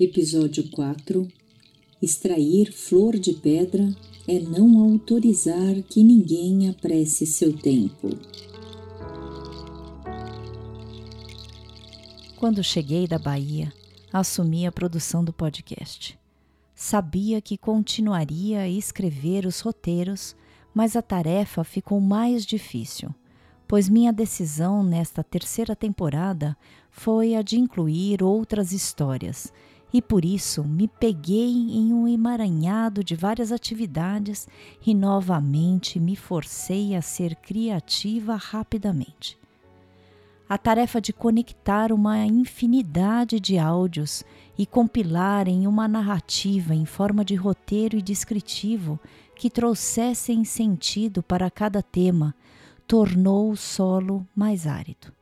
Episódio 4 Extrair flor de pedra é não autorizar que ninguém apresse seu tempo. Quando cheguei da Bahia, assumi a produção do podcast. Sabia que continuaria a escrever os roteiros, mas a tarefa ficou mais difícil, pois minha decisão nesta terceira temporada foi a de incluir outras histórias e por isso me peguei em um emaranhado de várias atividades e novamente me forcei a ser criativa rapidamente. A tarefa de conectar uma infinidade de áudios e compilar em uma narrativa em forma de roteiro e descritivo que trouxessem sentido para cada tema tornou o solo mais árido.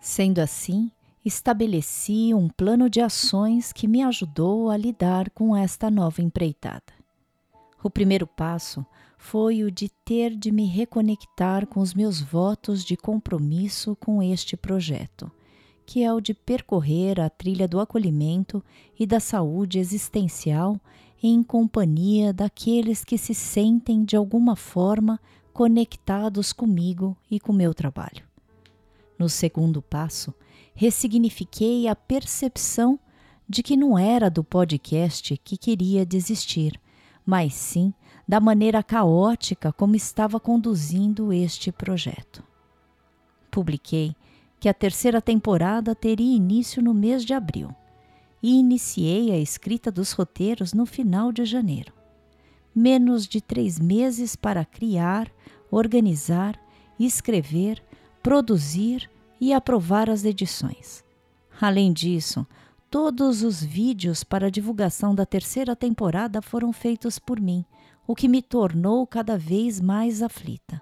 Sendo assim, estabeleci um plano de ações que me ajudou a lidar com esta nova empreitada. O primeiro passo foi o de ter de me reconectar com os meus votos de compromisso com este projeto, que é o de percorrer a trilha do acolhimento e da saúde existencial em companhia daqueles que se sentem de alguma forma conectados comigo e com meu trabalho. No segundo passo, ressignifiquei a percepção de que não era do podcast que queria desistir, mas sim da maneira caótica como estava conduzindo este projeto. Publiquei que a terceira temporada teria início no mês de abril e iniciei a escrita dos roteiros no final de janeiro. Menos de três meses para criar, organizar, escrever, produzir e aprovar as edições. Além disso, todos os vídeos para divulgação da terceira temporada foram feitos por mim, o que me tornou cada vez mais aflita.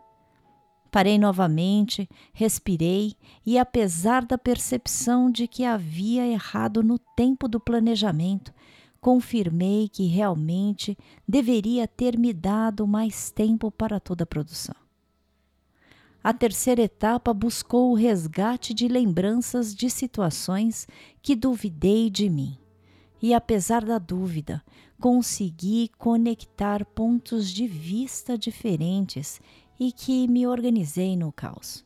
Parei novamente, respirei e, apesar da percepção de que havia errado no tempo do planejamento, confirmei que realmente deveria ter me dado mais tempo para toda a produção. A terceira etapa buscou o resgate de lembranças de situações que duvidei de mim. E apesar da dúvida, consegui conectar pontos de vista diferentes e que me organizei no caos.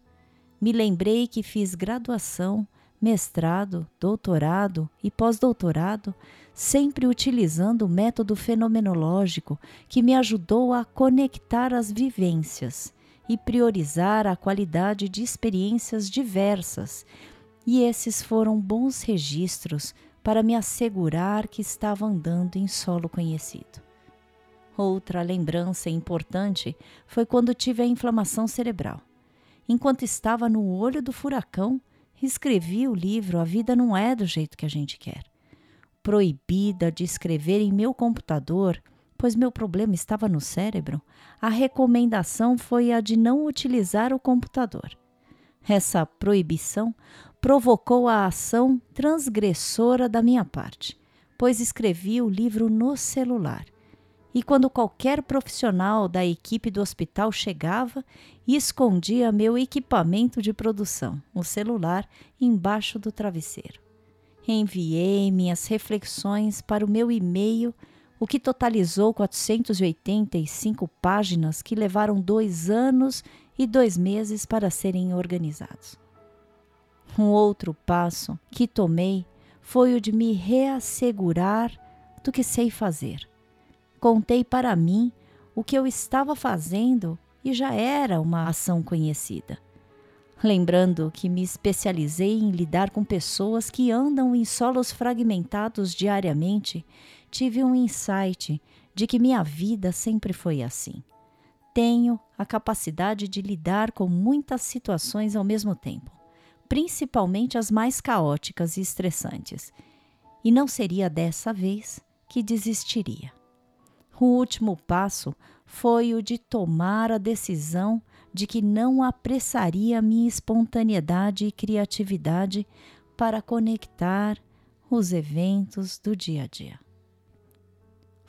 Me lembrei que fiz graduação, mestrado, doutorado e pós-doutorado, sempre utilizando o método fenomenológico que me ajudou a conectar as vivências e priorizar a qualidade de experiências diversas, e esses foram bons registros para me assegurar que estava andando em solo conhecido. Outra lembrança importante foi quando tive a inflamação cerebral. Enquanto estava no olho do furacão, escrevi o livro A Vida Não É do Jeito que a Gente Quer. Proibida de escrever em meu computador, pois meu problema estava no cérebro, a recomendação foi a de não utilizar o computador. Essa proibição provocou a ação transgressora da minha parte, pois escrevi o livro no celular. E quando qualquer profissional da equipe do hospital chegava, escondia meu equipamento de produção, o celular, embaixo do travesseiro. Enviei minhas reflexões para o meu e-mail o que totalizou 485 páginas que levaram dois anos e dois meses para serem organizados. Um outro passo que tomei foi o de me reassegurar do que sei fazer. Contei para mim o que eu estava fazendo e já era uma ação conhecida. Lembrando que me especializei em lidar com pessoas que andam em solos fragmentados diariamente tive um insight de que minha vida sempre foi assim. Tenho a capacidade de lidar com muitas situações ao mesmo tempo, principalmente as mais caóticas e estressantes, e não seria dessa vez que desistiria. O último passo foi o de tomar a decisão de que não apressaria minha espontaneidade e criatividade para conectar os eventos do dia a dia.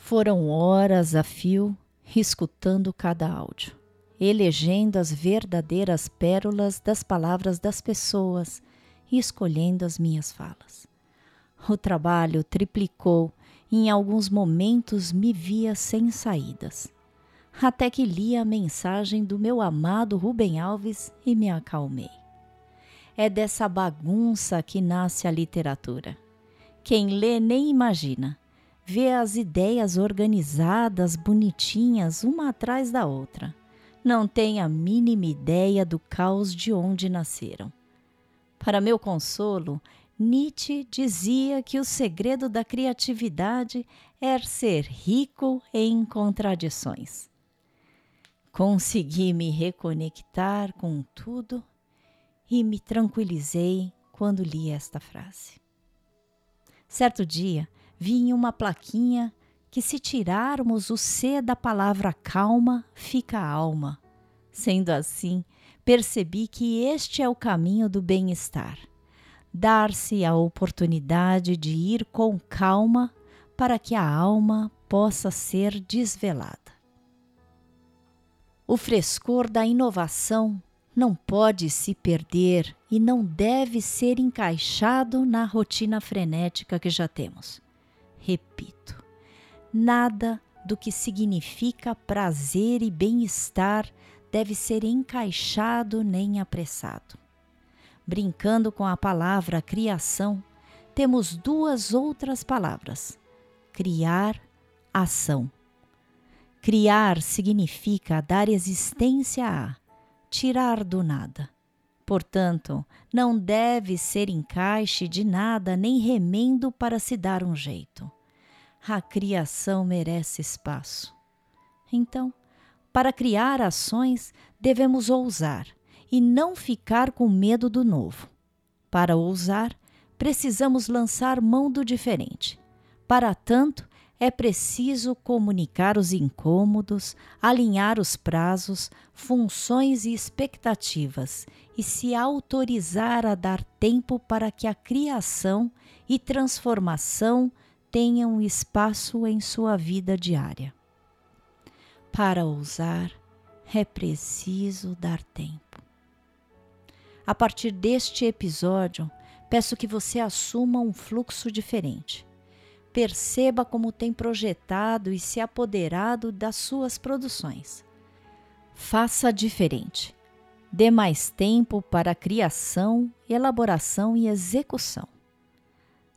Foram horas a fio escutando cada áudio, elegendo as verdadeiras pérolas das palavras das pessoas e escolhendo as minhas falas. O trabalho triplicou e em alguns momentos me via sem saídas. Até que li a mensagem do meu amado Rubem Alves e me acalmei. É dessa bagunça que nasce a literatura. Quem lê nem imagina. Vê as ideias organizadas, bonitinhas, uma atrás da outra. Não tem a mínima ideia do caos de onde nasceram. Para meu consolo, Nietzsche dizia que o segredo da criatividade é ser rico em contradições. Consegui me reconectar com tudo e me tranquilizei quando li esta frase. Certo dia, vi em uma plaquinha que se tirarmos o C da palavra calma, fica alma. Sendo assim, percebi que este é o caminho do bem-estar. Dar-se a oportunidade de ir com calma para que a alma possa ser desvelada. O frescor da inovação não pode se perder e não deve ser encaixado na rotina frenética que já temos. Repito, nada do que significa prazer e bem-estar deve ser encaixado nem apressado. Brincando com a palavra criação, temos duas outras palavras: criar, ação. Criar significa dar existência a tirar do nada. Portanto, não deve ser encaixe de nada nem remendo para se dar um jeito. A criação merece espaço. Então, para criar ações, devemos ousar e não ficar com medo do novo. Para ousar, precisamos lançar mão do diferente. Para tanto, é preciso comunicar os incômodos, alinhar os prazos, funções e expectativas e se autorizar a dar tempo para que a criação e transformação tenham espaço em sua vida diária. Para ousar, é preciso dar tempo. A partir deste episódio, peço que você assuma um fluxo diferente perceba como tem projetado e se apoderado das suas produções. Faça diferente. Dê mais tempo para criação, elaboração e execução.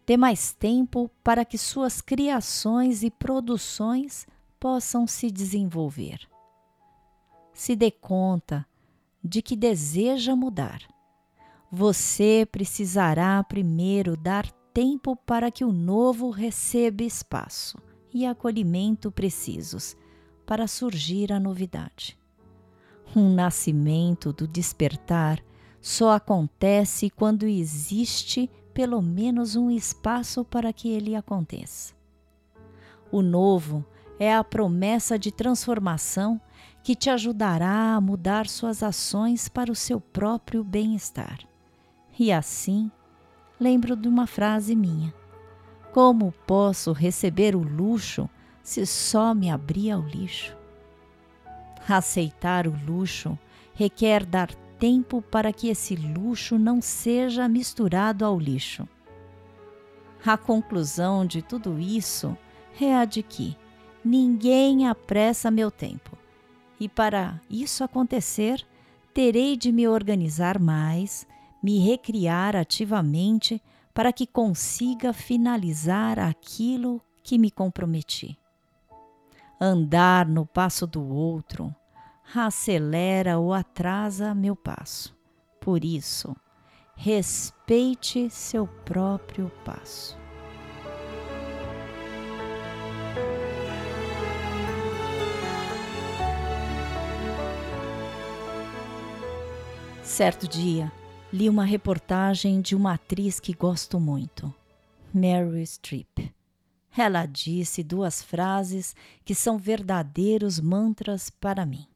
Dê mais tempo para que suas criações e produções possam se desenvolver. Se dê conta de que deseja mudar. Você precisará primeiro dar tempo para que o novo receba espaço e acolhimento precisos para surgir a novidade. Um nascimento do despertar só acontece quando existe pelo menos um espaço para que ele aconteça. O novo é a promessa de transformação que te ajudará a mudar suas ações para o seu próprio bem-estar. E assim, lembro de uma frase minha. Como posso receber o luxo se só me abrir ao lixo? Aceitar o luxo requer dar tempo para que esse luxo não seja misturado ao lixo. A conclusão de tudo isso é a de que ninguém apressa meu tempo. E para isso acontecer, terei de me organizar mais, me recriar ativamente para que consiga finalizar aquilo que me comprometi. Andar no passo do outro acelera ou atrasa meu passo. Por isso, respeite seu próprio passo. Certo dia, li uma reportagem de uma atriz que gosto muito, Meryl Streep. Ela disse duas frases que são verdadeiros mantras para mim.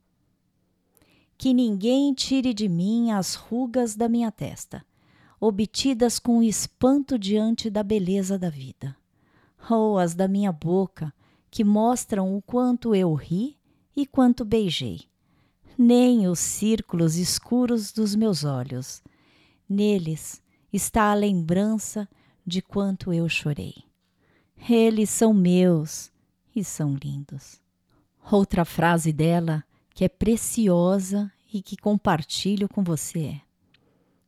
Que ninguém tire de mim as rugas da minha testa, obtidas com espanto diante da beleza da vida, ou as da minha boca, que mostram o quanto eu ri e quanto beijei, nem os círculos escuros dos meus olhos, Neles está a lembrança de quanto eu chorei. Eles são meus e são lindos. Outra frase dela que é preciosa e que compartilho com você é: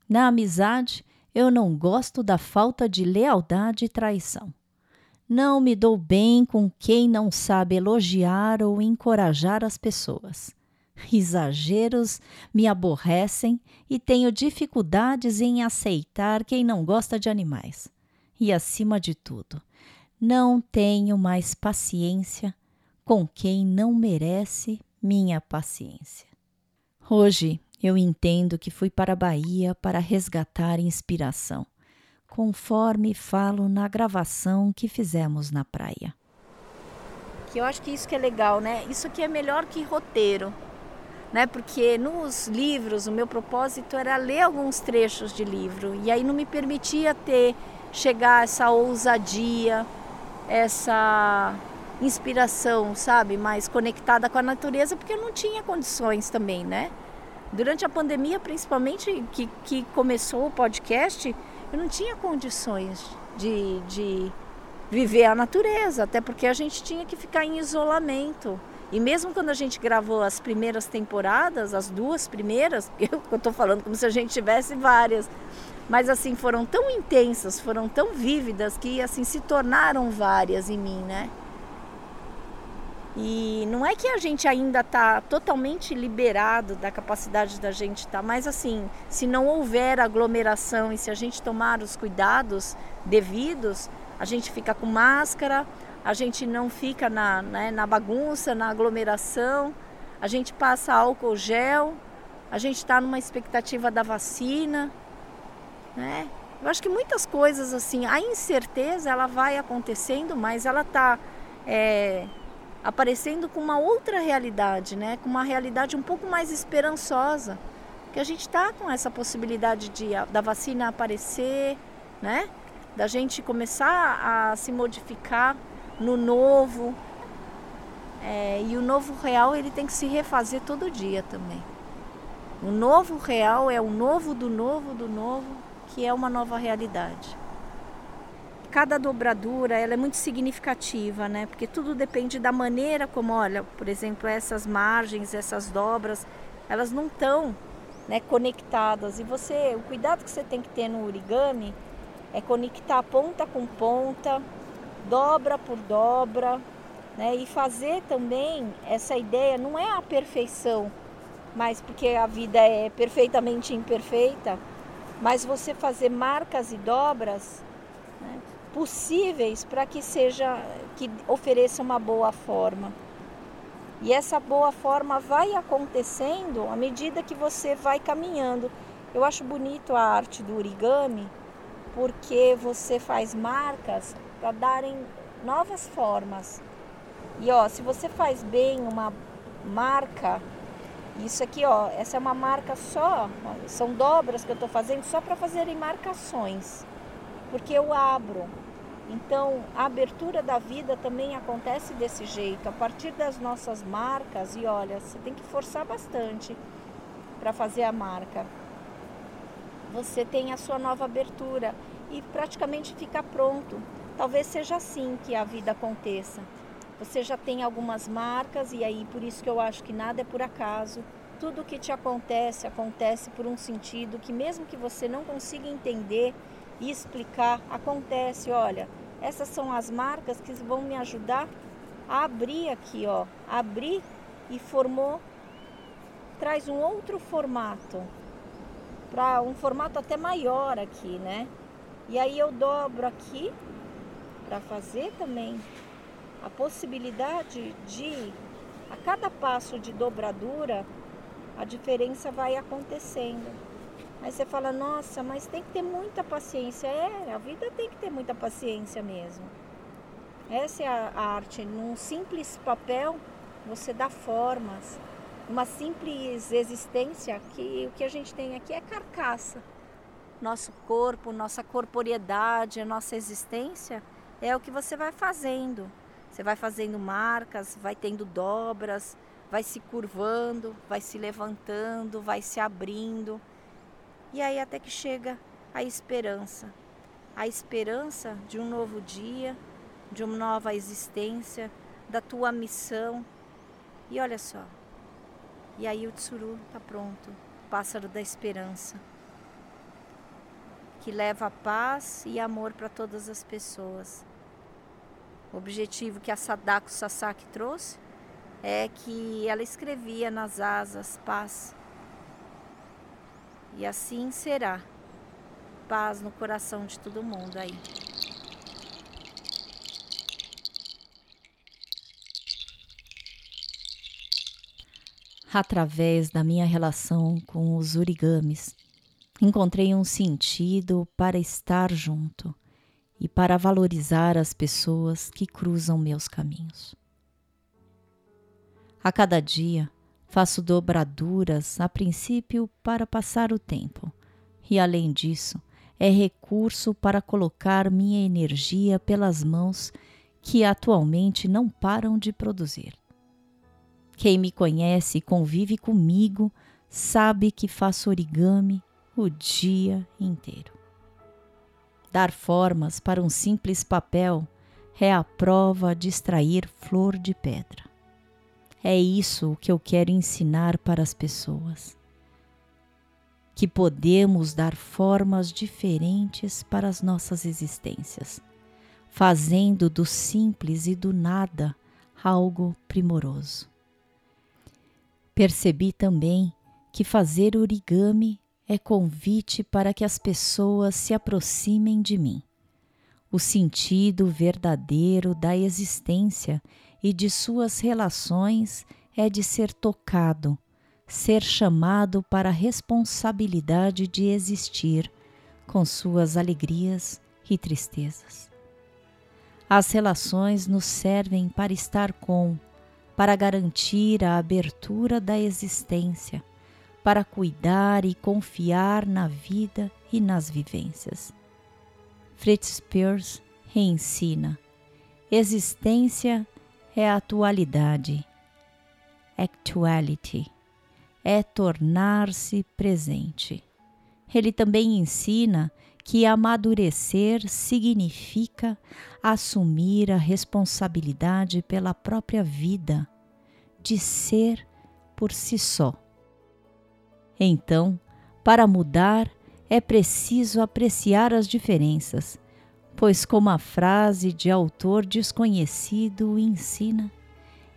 Na amizade, eu não gosto da falta de lealdade e traição. Não me dou bem com quem não sabe elogiar ou encorajar as pessoas. Exageros me aborrecem e tenho dificuldades em aceitar quem não gosta de animais. E, acima de tudo, não tenho mais paciência com quem não merece minha paciência. Hoje eu entendo que fui para a Bahia para resgatar inspiração conforme falo na gravação que fizemos na praia. Que eu acho que isso que é legal, né? Isso aqui é melhor que roteiro, né? Porque nos livros o meu propósito era ler alguns trechos de livro e aí não me permitia ter chegar essa ousadia, essa inspiração, sabe, mais conectada com a natureza, porque eu não tinha condições também, né? Durante a pandemia, principalmente que, que começou o podcast, eu não tinha condições de, de viver a natureza, até porque a gente tinha que ficar em isolamento. E mesmo quando a gente gravou as primeiras temporadas, as duas primeiras, eu estou falando como se a gente tivesse várias, mas assim foram tão intensas, foram tão vívidas que assim se tornaram várias em mim, né? E não é que a gente ainda está totalmente liberado da capacidade da gente estar, tá, mas assim, se não houver aglomeração e se a gente tomar os cuidados devidos, a gente fica com máscara, a gente não fica na, né, na bagunça, na aglomeração, a gente passa álcool gel, a gente está numa expectativa da vacina, né? Eu acho que muitas coisas assim, a incerteza ela vai acontecendo, mas ela está é, aparecendo com uma outra realidade, né? com uma realidade um pouco mais esperançosa. Que a gente está com essa possibilidade de, da vacina aparecer, né? da gente começar a se modificar no novo. É, e o novo real ele tem que se refazer todo dia também. O novo real é o novo do novo do novo, que é uma nova realidade cada dobradura ela é muito significativa, né? Porque tudo depende da maneira como, olha, por exemplo, essas margens, essas dobras, elas não estão né, conectadas. E você, o cuidado que você tem que ter no origami é conectar ponta com ponta, dobra por dobra, né? E fazer também essa ideia não é a perfeição, mas porque a vida é perfeitamente imperfeita, mas você fazer marcas e dobras possíveis para que seja que ofereça uma boa forma. E essa boa forma vai acontecendo à medida que você vai caminhando. Eu acho bonito a arte do origami porque você faz marcas para darem novas formas. E ó, se você faz bem uma marca, isso aqui ó, essa é uma marca só, são dobras que eu estou fazendo só para fazerem marcações porque eu abro. Então, a abertura da vida também acontece desse jeito, a partir das nossas marcas. E olha, você tem que forçar bastante para fazer a marca. Você tem a sua nova abertura e praticamente fica pronto. Talvez seja assim que a vida aconteça. Você já tem algumas marcas e aí por isso que eu acho que nada é por acaso. Tudo que te acontece acontece por um sentido que mesmo que você não consiga entender, e explicar. Acontece, olha, essas são as marcas que vão me ajudar a abrir aqui, ó, abrir e formou, traz um outro formato, para um formato até maior aqui, né? E aí eu dobro aqui para fazer também a possibilidade de a cada passo de dobradura a diferença vai acontecendo. Aí você fala, nossa, mas tem que ter muita paciência. É, a vida tem que ter muita paciência mesmo. Essa é a arte. Num simples papel, você dá formas. Uma simples existência, que o que a gente tem aqui é carcaça. Nosso corpo, nossa corporeidade, a nossa existência é o que você vai fazendo. Você vai fazendo marcas, vai tendo dobras, vai se curvando, vai se levantando, vai se abrindo. E aí até que chega a esperança. a esperança de um novo dia, de uma nova existência, da tua missão. E olha só, e aí o tsuru está pronto, pássaro da esperança, que leva paz e amor para todas as pessoas. O objetivo que a Sadako Sasaki trouxe é que ela escrevia nas asas paz. E assim será. Paz no coração de todo mundo aí. Através da minha relação com os origamis, encontrei um sentido para estar junto e para valorizar as pessoas que cruzam meus caminhos. A cada dia faço dobraduras, a princípio, para passar o tempo, e além disso, é recurso para colocar minha energia pelas mãos que atualmente não param de produzir. Quem me conhece e convive comigo sabe que faço origami o dia inteiro. Dar formas para um simples papel é a prova de extrair flor de pedra. É isso que eu quero ensinar para as pessoas. Que podemos dar formas diferentes para as nossas existências, fazendo do simples e do nada algo primoroso. Percebi também que fazer origami é convite para que as pessoas se aproximem de mim. O sentido verdadeiro da existência e de suas relações é de ser tocado, ser chamado para a responsabilidade de existir com suas alegrias e tristezas. As relações nos servem para estar com, para garantir a abertura da existência, para cuidar e confiar na vida e nas vivências. Fritz Perls reensina: existência é atualidade, actuality, é tornar-se presente. Ele também ensina que amadurecer significa assumir a responsabilidade pela própria vida, de ser por si só. Então, para mudar, é preciso apreciar as diferenças pois, como a frase de autor desconhecido ensina,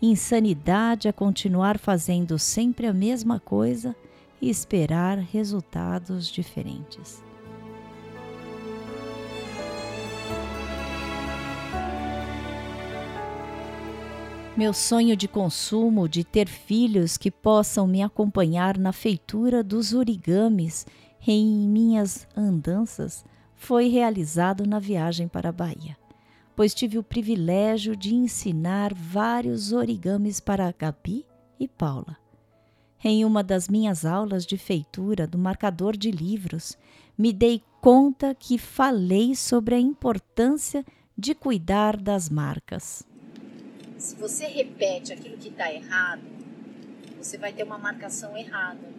insanidade é continuar fazendo sempre a mesma coisa e esperar resultados diferentes. Meu sonho de consumo de ter filhos que possam me acompanhar na feitura dos origamis em minhas andanças foi realizado na viagem para a Bahia, pois tive o privilégio de ensinar vários origamis para Gabi e Paula. Em uma das minhas aulas de feitura do marcador de livros, me dei conta que falei sobre a importância de cuidar das marcas. Se você repete aquilo que está errado, você vai ter uma marcação errada.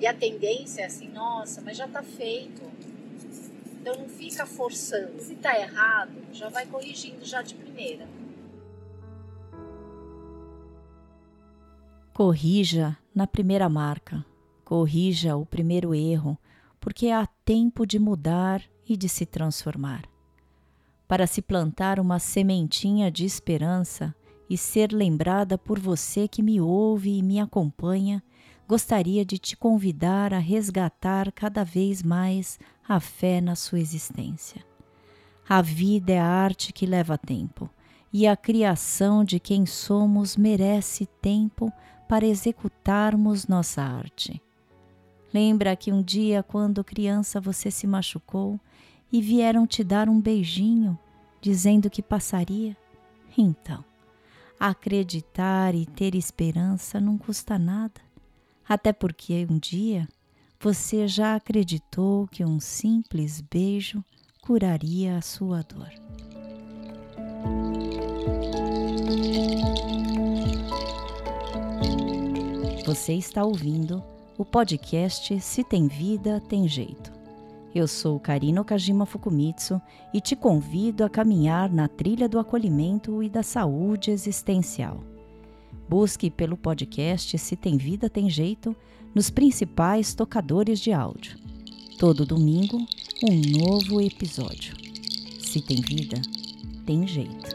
E a tendência é assim, nossa, mas já está feito. Então não fica forçando. Se está errado, já vai corrigindo já de primeira. Corrija na primeira marca. Corrija o primeiro erro, porque há tempo de mudar e de se transformar. Para se plantar uma sementinha de esperança e ser lembrada por você que me ouve e me acompanha, gostaria de te convidar a resgatar cada vez mais a fé na sua existência. A vida é a arte que leva tempo, e a criação de quem somos merece tempo para executarmos nossa arte. Lembra que um dia, quando criança, você se machucou e vieram te dar um beijinho, dizendo que passaria? Então, acreditar e ter esperança não custa nada até porque um dia você já acreditou que um simples beijo curaria a sua dor. Você está ouvindo o podcast Se Tem Vida, Tem Jeito. Eu sou Karina Okajima Fukumitsu e te convido a caminhar na trilha do acolhimento e da saúde existencial. Busque pelo podcast Se Tem Vida Tem Jeito nos principais tocadores de áudio. Todo domingo, um novo episódio. Se tem vida, tem jeito.